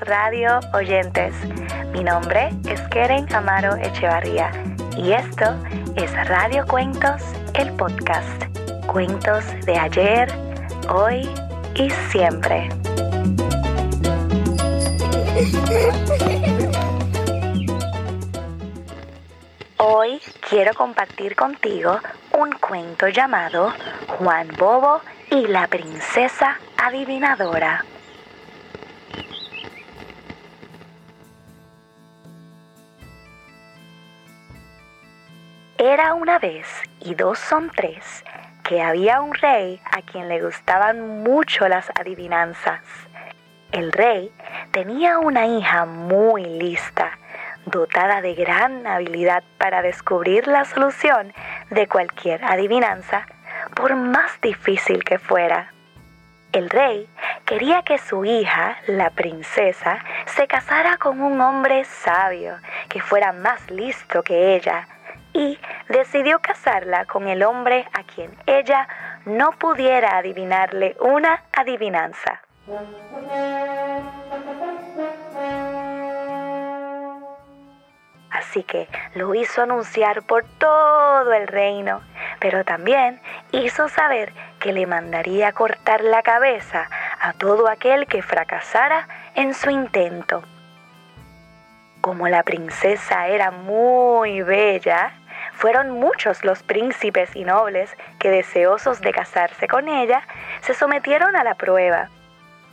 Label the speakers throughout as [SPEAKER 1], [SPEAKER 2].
[SPEAKER 1] Radio oyentes. Mi nombre es Keren Amaro Echevarría y esto es Radio Cuentos, el podcast. Cuentos de ayer, hoy y siempre. Hoy quiero compartir contigo un cuento llamado Juan Bobo y la princesa adivinadora. Era una vez, y dos son tres, que había un rey a quien le gustaban mucho las adivinanzas. El rey tenía una hija muy lista, dotada de gran habilidad para descubrir la solución de cualquier adivinanza, por más difícil que fuera. El rey quería que su hija, la princesa, se casara con un hombre sabio, que fuera más listo que ella, y decidió casarla con el hombre a quien ella no pudiera adivinarle una adivinanza. Así que lo hizo anunciar por todo el reino, pero también hizo saber que le mandaría cortar la cabeza a todo aquel que fracasara en su intento. Como la princesa era muy bella, fueron muchos los príncipes y nobles que, deseosos de casarse con ella, se sometieron a la prueba.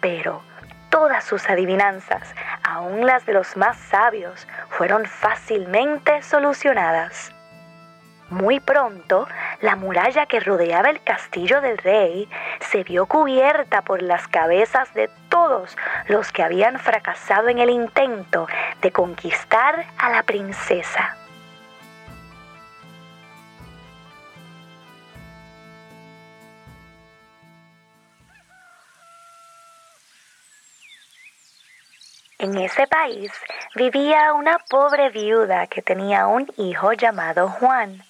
[SPEAKER 1] Pero todas sus adivinanzas, aun las de los más sabios, fueron fácilmente solucionadas. Muy pronto, la muralla que rodeaba el castillo del rey se vio cubierta por las cabezas de todos los que habían fracasado en el intento de conquistar a la princesa. En ese país vivía una pobre viuda que tenía un hijo llamado Juan,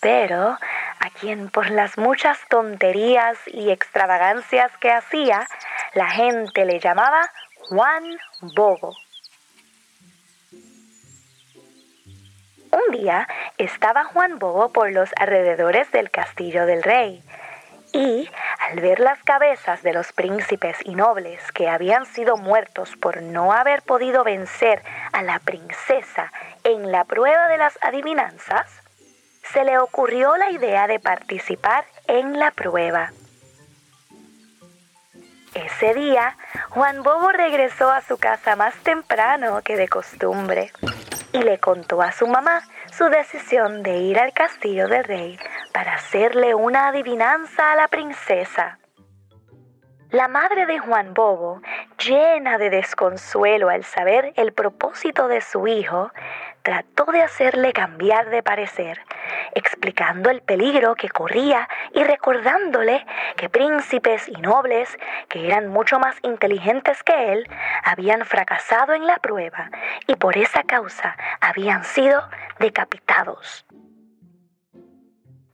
[SPEAKER 1] pero a quien por las muchas tonterías y extravagancias que hacía, la gente le llamaba Juan Bobo. Un día estaba Juan Bobo por los alrededores del castillo del rey y al ver las cabezas de los príncipes y nobles que habían sido muertos por no haber podido vencer a la princesa en la prueba de las adivinanzas, se le ocurrió la idea de participar en la prueba. Ese día, Juan Bobo regresó a su casa más temprano que de costumbre y le contó a su mamá su decisión de ir al castillo del rey para hacerle una adivinanza a la princesa. La madre de Juan Bobo, llena de desconsuelo al saber el propósito de su hijo, trató de hacerle cambiar de parecer, explicando el peligro que corría y recordándole que príncipes y nobles, que eran mucho más inteligentes que él, habían fracasado en la prueba y por esa causa habían sido decapitados.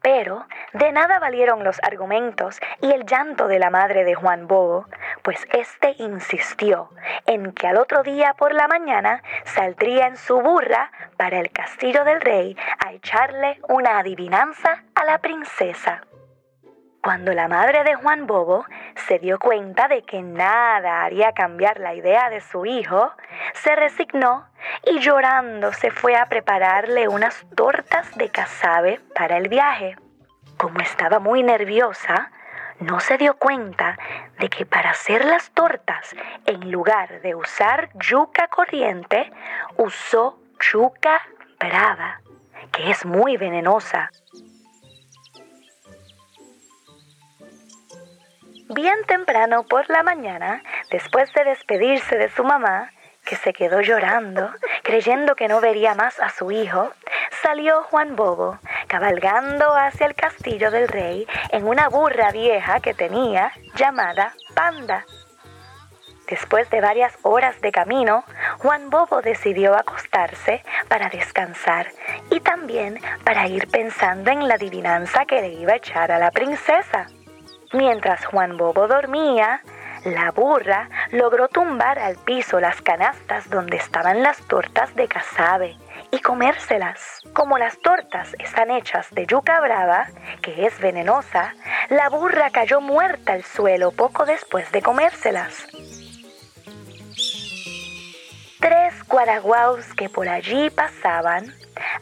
[SPEAKER 1] Pero de nada valieron los argumentos y el llanto de la madre de Juan Bobo, pues éste insistió en que al otro día por la mañana saldría en su burra para el castillo del rey a echarle una adivinanza a la princesa. Cuando la madre de Juan Bobo se dio cuenta de que nada haría cambiar la idea de su hijo, se resignó y llorando se fue a prepararle unas tortas de casabe para el viaje. Como estaba muy nerviosa, no se dio cuenta de que para hacer las tortas, en lugar de usar yuca corriente, usó yuca brava, que es muy venenosa. Bien temprano por la mañana, después de despedirse de su mamá, que se quedó llorando, creyendo que no vería más a su hijo, salió Juan Bobo, cabalgando hacia el castillo del rey en una burra vieja que tenía llamada Panda. Después de varias horas de camino, Juan Bobo decidió acostarse para descansar y también para ir pensando en la adivinanza que le iba a echar a la princesa. Mientras Juan Bobo dormía, la burra logró tumbar al piso las canastas donde estaban las tortas de casabe y comérselas. Como las tortas están hechas de yuca brava, que es venenosa, la burra cayó muerta al suelo poco después de comérselas. Tres guaraguaos que por allí pasaban,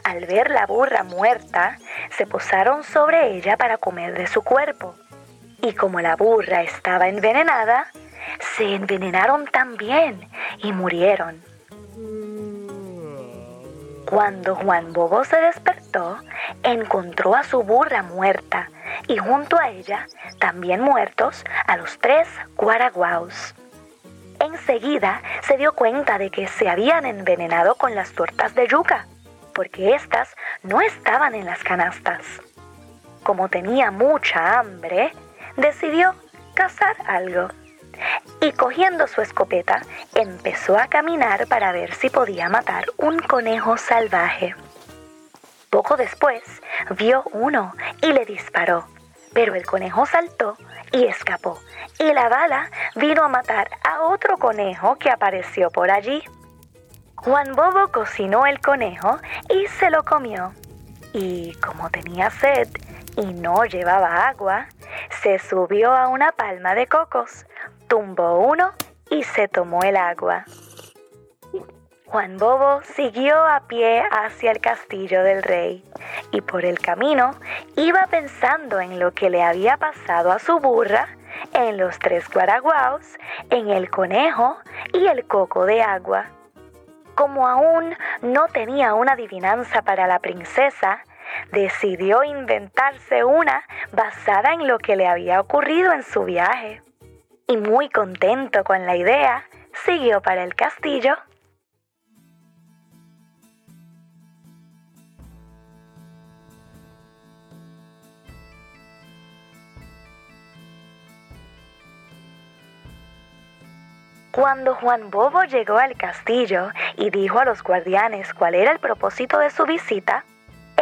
[SPEAKER 1] al ver la burra muerta, se posaron sobre ella para comer de su cuerpo. Y como la burra estaba envenenada, se envenenaron también y murieron. Cuando Juan Bobo se despertó, encontró a su burra muerta y junto a ella, también muertos, a los tres guaraguaos. Enseguida se dio cuenta de que se habían envenenado con las tortas de yuca, porque éstas no estaban en las canastas. Como tenía mucha hambre, decidió cazar algo. Y cogiendo su escopeta, empezó a caminar para ver si podía matar un conejo salvaje. Poco después, vio uno y le disparó, pero el conejo saltó y escapó, y la bala vino a matar a otro conejo que apareció por allí. Juan Bobo cocinó el conejo y se lo comió. Y como tenía sed y no llevaba agua, se subió a una palma de cocos, tumbó uno y se tomó el agua. Juan Bobo siguió a pie hacia el castillo del rey y por el camino iba pensando en lo que le había pasado a su burra, en los tres guaraguaos, en el conejo y el coco de agua. Como aún no tenía una adivinanza para la princesa, decidió inventarse una basada en lo que le había ocurrido en su viaje. Y muy contento con la idea, siguió para el castillo. Cuando Juan Bobo llegó al castillo y dijo a los guardianes cuál era el propósito de su visita,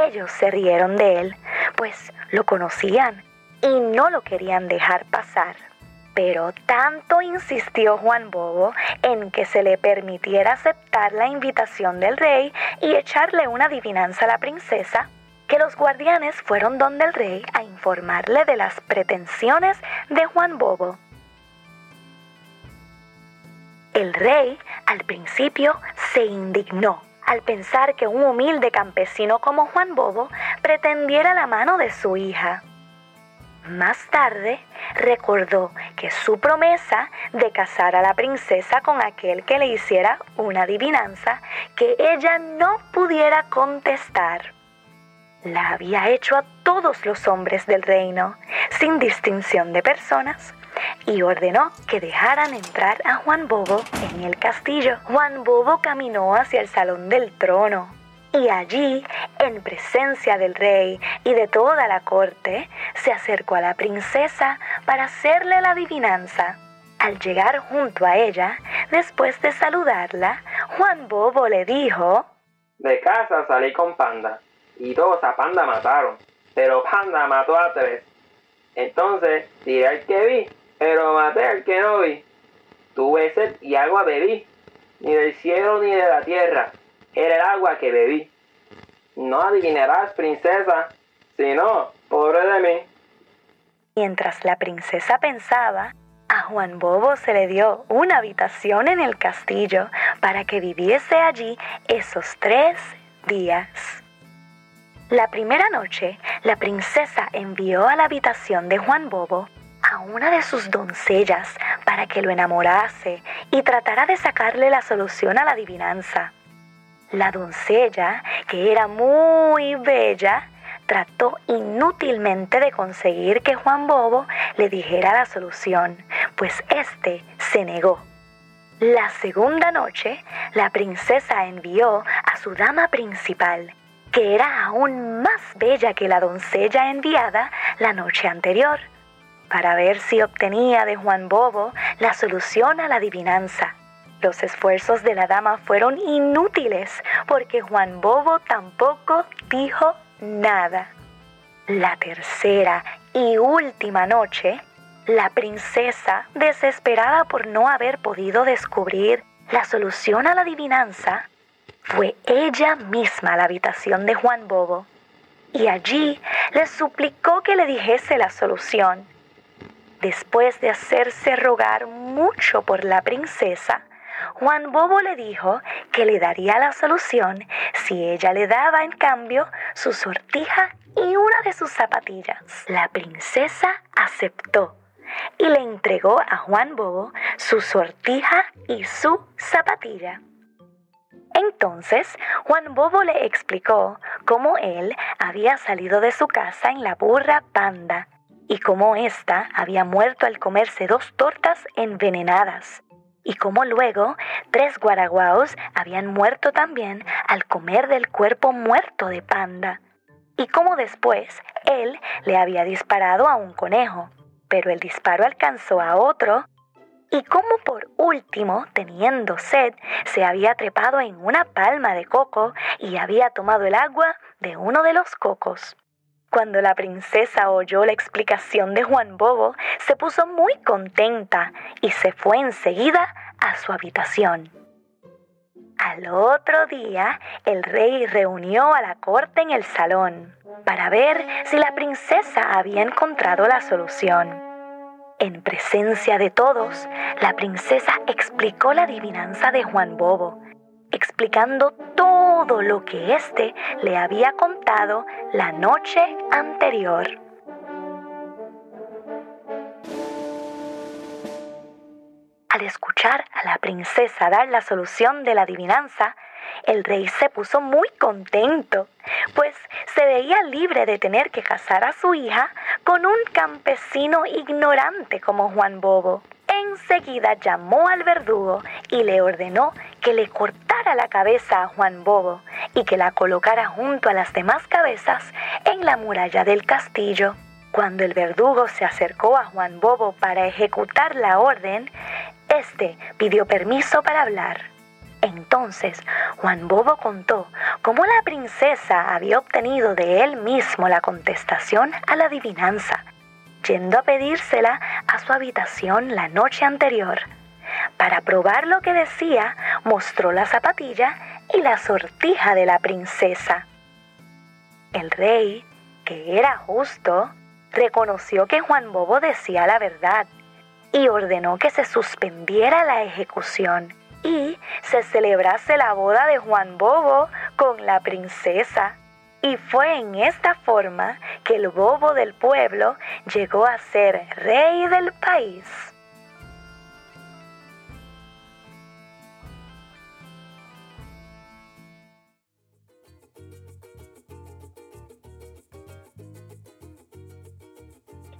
[SPEAKER 1] ellos se rieron de él, pues lo conocían y no lo querían dejar pasar. Pero tanto insistió Juan Bobo en que se le permitiera aceptar la invitación del rey y echarle una adivinanza a la princesa, que los guardianes fueron donde el rey a informarle de las pretensiones de Juan Bobo. El rey al principio se indignó al pensar que un humilde campesino como Juan Bobo pretendiera la mano de su hija. Más tarde recordó que su promesa de casar a la princesa con aquel que le hiciera una adivinanza que ella no pudiera contestar. La había hecho a todos los hombres del reino, sin distinción de personas, y ordenó que dejaran entrar a Juan Bobo en el castillo. Juan Bobo caminó hacia el salón del trono y allí, en presencia del rey y de toda la corte, se acercó a la princesa para hacerle la adivinanza. Al llegar junto a ella, después de saludarla, Juan Bobo le dijo,
[SPEAKER 2] De casa salí con Panda, y dos a Panda mataron, pero Panda mató a tres. Entonces diré al que vi, pero maté al que no vi. Tuve sed y agua bebí, ni del cielo ni de la tierra, era el agua que bebí. No adivinarás, princesa, sino pobre de mí.
[SPEAKER 1] Mientras la princesa pensaba, a Juan Bobo se le dio una habitación en el castillo para que viviese allí esos tres días. La primera noche, la princesa envió a la habitación de Juan Bobo a una de sus doncellas para que lo enamorase y tratara de sacarle la solución a la adivinanza. La doncella, que era muy bella, trató inútilmente de conseguir que Juan Bobo le dijera la solución, pues éste se negó. La segunda noche, la princesa envió a su dama principal, que era aún más bella que la doncella enviada la noche anterior para ver si obtenía de Juan Bobo la solución a la adivinanza. Los esfuerzos de la dama fueron inútiles porque Juan Bobo tampoco dijo nada. La tercera y última noche, La princesa, desesperada por no haber podido descubrir la solución a la adivinanza, fue ella misma a la habitación de Juan Bobo y allí le suplicó que le dijese la solución. Después de hacerse rogar mucho por la princesa, Juan Bobo le dijo que le daría la solución si ella le daba en cambio su sortija y una de sus zapatillas. La princesa aceptó y le entregó a Juan Bobo su sortija y su zapatilla. Entonces Juan Bobo le explicó cómo él había salido de su casa en la burra panda y cómo ésta había muerto al comerse dos tortas envenenadas y cómo luego tres guaraguaos habían muerto también al comer del cuerpo muerto de panda y cómo después él le había disparado a un conejo, pero el disparo alcanzó a otro y como por último, teniendo sed, se había trepado en una palma de coco y había tomado el agua de uno de los cocos. Cuando la princesa oyó la explicación de Juan Bobo, se puso muy contenta y se fue enseguida a su habitación. Al otro día, el rey reunió a la corte en el salón para ver si la princesa había encontrado la solución. En presencia de todos, la princesa explicó la adivinanza de Juan Bobo, explicando todo lo que éste le había contado la noche anterior. Al escuchar a la princesa dar la solución de la adivinanza, el rey se puso muy contento, pues se veía libre de tener que casar a su hija con un campesino ignorante como Juan Bobo. Enseguida llamó al verdugo y le ordenó que le cortara la cabeza a Juan Bobo y que la colocara junto a las demás cabezas en la muralla del castillo. Cuando el verdugo se acercó a Juan Bobo para ejecutar la orden, éste pidió permiso para hablar. Entonces Juan Bobo contó cómo la princesa había obtenido de él mismo la contestación a la adivinanza, yendo a pedírsela a su habitación la noche anterior. Para probar lo que decía, mostró la zapatilla y la sortija de la princesa. El rey, que era justo, reconoció que Juan Bobo decía la verdad y ordenó que se suspendiera la ejecución y se celebrase la boda de Juan Bobo con la princesa. Y fue en esta forma que el bobo del pueblo llegó a ser rey del país.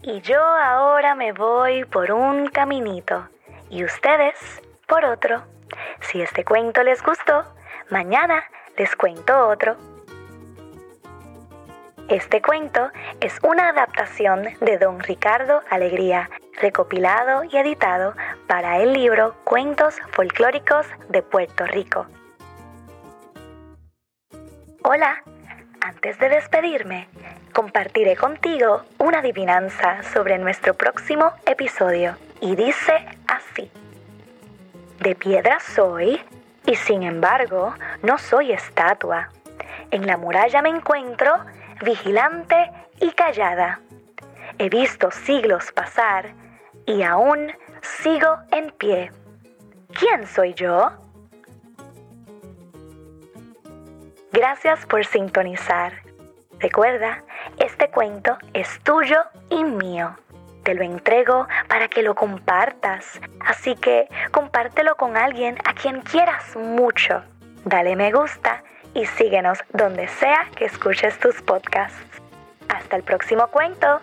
[SPEAKER 1] Y yo ahora me voy por un caminito y ustedes por otro. Si este cuento les gustó, mañana les cuento otro. Este cuento es una adaptación de Don Ricardo Alegría, recopilado y editado para el libro Cuentos Folclóricos de Puerto Rico. Hola, antes de despedirme, compartiré contigo una adivinanza sobre nuestro próximo episodio y dice así. De piedra soy, y sin embargo no soy estatua. En la muralla me encuentro vigilante y callada. He visto siglos pasar y aún sigo en pie. ¿Quién soy yo? Gracias por sintonizar. Recuerda, este cuento es tuyo y mío te lo entrego para que lo compartas. Así que compártelo con alguien a quien quieras mucho. Dale me gusta y síguenos donde sea que escuches tus podcasts. Hasta el próximo cuento.